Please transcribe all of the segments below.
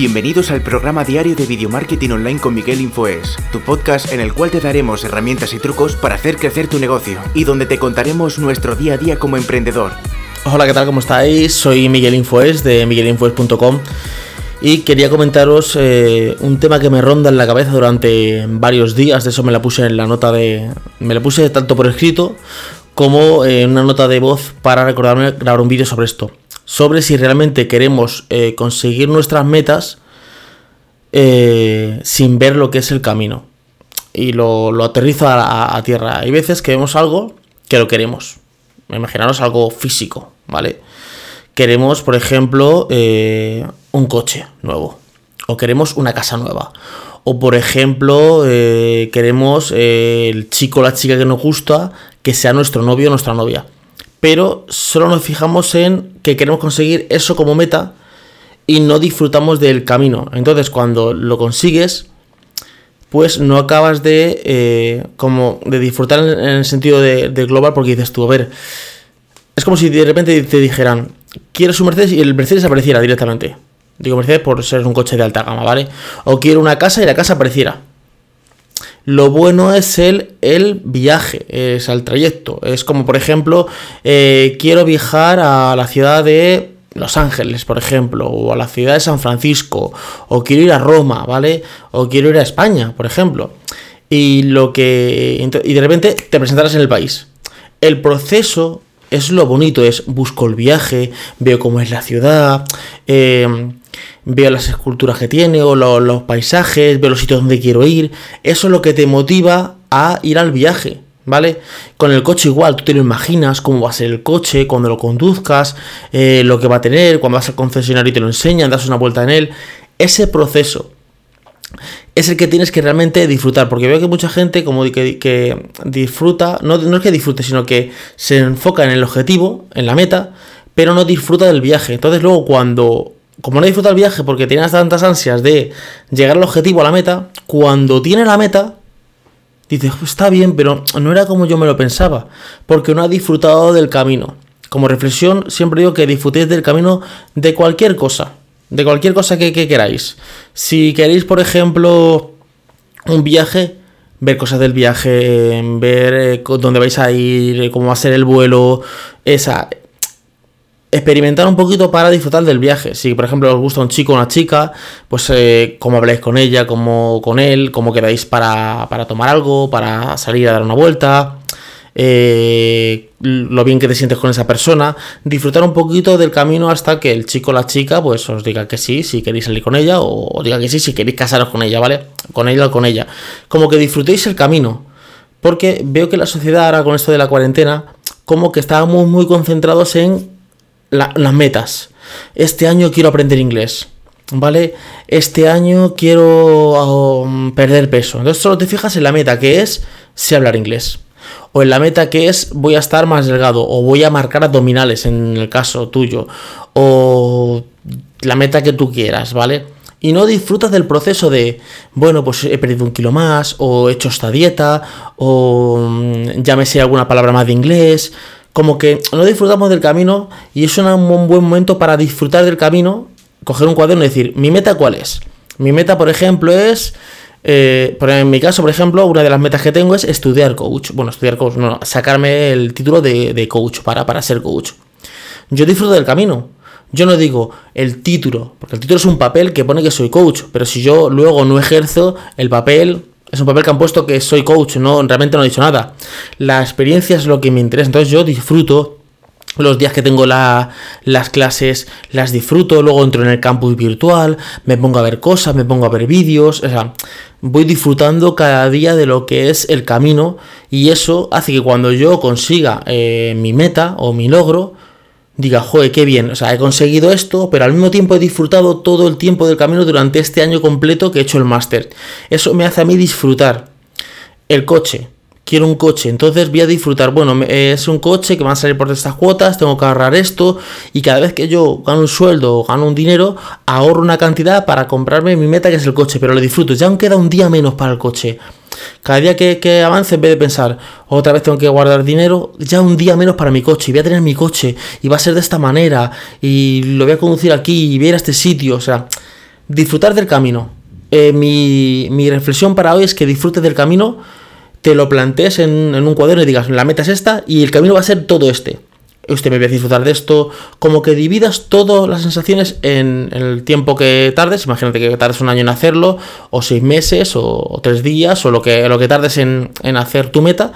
Bienvenidos al programa diario de Video Marketing Online con Miguel Infoes, tu podcast en el cual te daremos herramientas y trucos para hacer crecer tu negocio y donde te contaremos nuestro día a día como emprendedor. Hola, ¿qué tal? ¿Cómo estáis? Soy Miguel Infoes de miguelinfoes.com y quería comentaros eh, un tema que me ronda en la cabeza durante varios días, de eso me la puse en la nota de... me la puse tanto por escrito como en una nota de voz para recordarme grabar un vídeo sobre esto sobre si realmente queremos eh, conseguir nuestras metas eh, sin ver lo que es el camino. Y lo, lo aterrizo a, tierra. Hay veces que vemos algo que lo queremos. Imaginaros algo físico, ¿vale? Queremos, por ejemplo, eh, un coche nuevo. O queremos una casa nueva. O por ejemplo, queremos el chico o la chica que nos gusta que sea nuestro novio o nuestra novia pero solo nos fijamos en que queremos conseguir eso como meta y no disfrutamos del camino. Entonces, cuando lo consigues, pues no acabas de eh, como de disfrutar en, el sentido de, global porque dices tú, a ver, es como si de repente te dijeran, quieres un Mercedes y el Mercedes apareciera directamente. Digo Mercedes por ser un coche de alta gama, ¿vale? O quiero una casa y la casa apareciera. Lo bueno es el, el viaje, es el trayecto. Es como, por ejemplo, eh, quiero viajar a la ciudad de Los Ángeles, por ejemplo, o a la ciudad de San Francisco, o quiero ir a Roma, ¿vale? O quiero ir a España, por ejemplo. Y lo que. Y de repente te presentarás en el país. El proceso es lo bonito, es busco el viaje, veo cómo es la ciudad, eh, veo las esculturas que tiene o los paisajes, veo los sitios donde quiero ir. Eso es lo que te motiva a ir al viaje, ¿vale? Con el coche igual, tú te lo imaginas, cómo va a ser el coche, cuando lo conduzcas, eh, lo que va a tener, cuando vas al concesionario y te lo enseñan, das una vuelta en él. Ese proceso es el que tienes que realmente disfrutar, porque veo que mucha gente como que, que disfruta, no, no es que disfrute, sino que se enfoca en el objetivo, en la meta, pero no disfruta del viaje. Entonces luego cuando como no disfruta el viaje porque tiene tantas ansias de llegar al objetivo, a la meta, cuando tiene la meta, dice, está bien, pero no era como yo me lo pensaba, porque no ha disfrutado del camino. Como reflexión, siempre digo que disfrutéis del camino de cualquier cosa, de cualquier cosa que, queráis. Si queréis, por ejemplo, un viaje, ver cosas del viaje, ver eh, dónde vais a ir, cómo va a ser el vuelo, esa, experimentar un poquito para disfrutar del viaje. Si, por ejemplo, os gusta un chico o una chica, pues eh, cómo habláis con ella, cómo con él, cómo quedáis para, para tomar algo, para salir a dar una vuelta, eh, lo bien que te sientes con esa persona, disfrutar un poquito del camino hasta que el chico o la chica pues os diga que sí, si queréis salir con ella, o, diga que sí, si queréis casaros con ella, ¿vale? Con ella o con ella. Como que disfrutéis el camino. Porque veo que la sociedad ahora con esto de la cuarentena, como que estábamos muy concentrados en las metas. Este año quiero aprender inglés. ¿Vale? Este año quiero um, perder peso. Entonces solo te fijas en la meta que es sé hablar inglés. O en la meta que es voy a estar más delgado. O voy a marcar abdominales en el caso tuyo. O la meta que tú quieras, ¿vale? Y no disfrutas del proceso de, bueno, pues he perdido un kilo más, o he hecho esta dieta, o mm, me sé alguna palabra más de inglés, como que no disfrutamos del camino y es un buen momento para disfrutar del camino, coger un cuaderno y decir, ¿mi meta cuál es? Mi meta, por ejemplo, es... Eh, en mi caso, por ejemplo, una de las metas que tengo es estudiar coach. Bueno, estudiar coach, no, sacarme el título de, coach para, para ser coach. Yo disfruto del camino. Yo no digo el título, porque el título es un papel que pone que soy coach, pero si yo luego no ejerzo el papel, es un papel que han puesto que soy coach, no, realmente no he dicho nada. La experiencia es lo que me interesa. Entonces yo disfruto los días que tengo las clases, las disfruto, luego entro en el campus virtual, me pongo a ver cosas, me pongo a ver vídeos, o sea, voy disfrutando cada día de lo que es el camino y eso hace que cuando yo consiga eh, mi meta o mi logro, diga, joder, qué bien, o sea, he conseguido esto, pero al mismo tiempo he disfrutado todo el tiempo del camino durante este año completo que he hecho el máster. Eso me hace a mí disfrutar. El coche, quiero un coche, entonces voy a disfrutar, bueno, es un coche que va a salir por estas cuotas, tengo que ahorrar esto, y cada vez que yo gano un sueldo o gano un dinero, ahorro una cantidad para comprarme mi meta que es el coche, pero lo disfruto, ya aún queda un día menos para el coche. Cada día que, avance, en vez de pensar, otra vez tengo que guardar dinero, ya un día menos para mi coche, y voy a tener mi coche, y va a ser de esta manera, y lo voy a conducir aquí, y voy a ir a este sitio, o sea, disfrutar del camino. Eh, mi, mi, reflexión para hoy es que disfrutes del camino, te lo plantees en, en un cuaderno y digas, la meta es esta y el camino va a ser todo este usted me voy a disfrutar de esto, como que dividas todas las sensaciones en, el tiempo que tardes, imagínate que tardes un año en hacerlo, o seis meses, o, tres días, o lo que, lo que tardes en, hacer tu meta,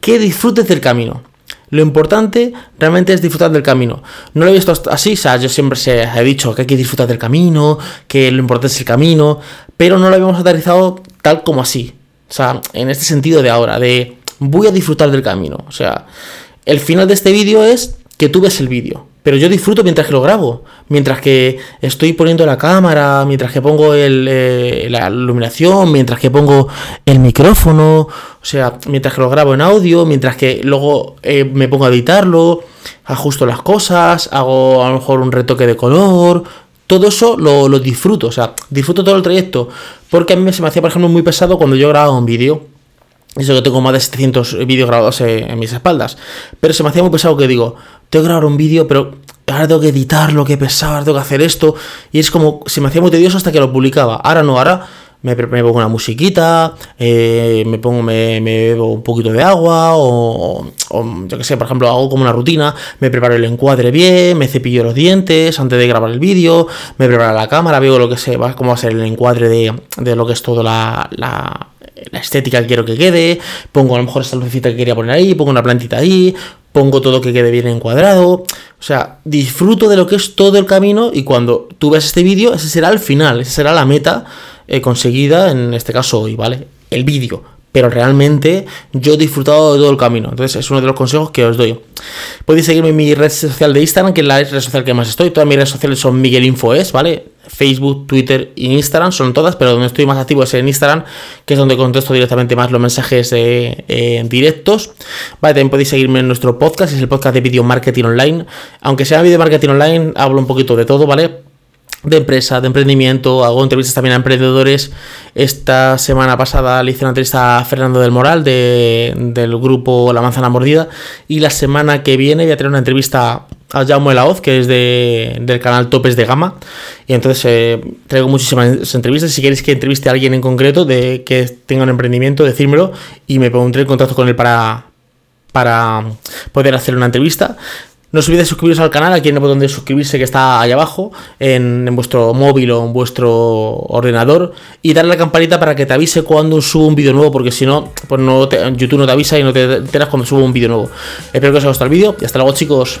que disfrutes del camino. Lo importante realmente es disfrutar del camino. No lo he visto así, o sea, yo siempre se, he dicho que hay que disfrutar del camino, que lo importante es el camino, pero no lo habíamos aterrizado tal como así. O sea, en este sentido de ahora, de voy a disfrutar del camino. O sea, el final de este vídeo es que tú ves el vídeo. Pero yo disfruto mientras que lo grabo. Mientras que estoy poniendo la cámara, mientras que pongo eh, la iluminación, mientras que pongo el micrófono. O sea, mientras que lo grabo en audio, mientras que luego eh, me pongo a editarlo, ajusto las cosas, hago a lo mejor un retoque de color. Todo eso lo, lo disfruto. O sea, disfruto todo el trayecto. Porque a mí se me hacía, por ejemplo, muy pesado cuando yo grababa un vídeo eso que tengo más de 700 vídeos grabados en, mis espaldas. Pero se me hacía muy pesado que digo, tengo que grabar un vídeo, pero ahora tengo que editarlo, que pesado, ahora tengo que hacer esto. Y es como, se me hacía muy tedioso hasta que lo publicaba. Ahora no, ahora me, pongo una musiquita, eh, me pongo, me, bebo un poquito de agua, o, yo que sé, por ejemplo, hago como una rutina, me preparo el encuadre bien, me cepillo los dientes antes de grabar el vídeo, me preparo la cámara, veo lo que sé, cómo va a ser el encuadre de, de lo que es todo la, la la estética que quiero que quede, pongo a lo mejor esta lucecita que quería poner ahí, pongo una plantita ahí, pongo todo que quede bien encuadrado, o sea, disfruto de lo que es todo el camino y cuando tú ves este vídeo, ese será el final, esa será la meta eh, conseguida, en este caso hoy, ¿vale? El vídeo pero realmente yo he disfrutado de todo el camino. Entonces es uno de los consejos que os doy. Podéis seguirme en mi red social de Instagram, que es la red social que más estoy. Todas mis redes sociales son Miguel Infoes, ¿vale? Facebook, Twitter e Instagram son todas, pero donde estoy más activo es en Instagram, que es donde contesto directamente más los mensajes eh, directos. Vale, también podéis seguirme en nuestro podcast, es el podcast de Video Marketing Online. Aunque sea Video Marketing Online, hablo un poquito de todo, ¿vale? de empresa, de emprendimiento, hago entrevistas también a emprendedores. Esta semana pasada le hice una entrevista a Fernando del Moral del grupo La Manzana Mordida y la semana que viene voy a tener una entrevista a Jaume Laoz, que es de, del canal Topes de Gama. Y entonces eh, traigo muchísimas entrevistas. Si queréis que entreviste a alguien en concreto de que tenga un emprendimiento, decírmelo y me pondré en contacto con él para, para poder hacer una entrevista. No os olvidéis suscribiros al canal, aquí en el botón de suscribirse que está ahí abajo, en, vuestro móvil o en vuestro ordenador, y darle a la campanita para que te avise cuando subo un vídeo nuevo, porque si no, pues no YouTube no te avisa y no te enteras cuando subo un vídeo nuevo. Espero que os haya gustado el vídeo y hasta luego chicos.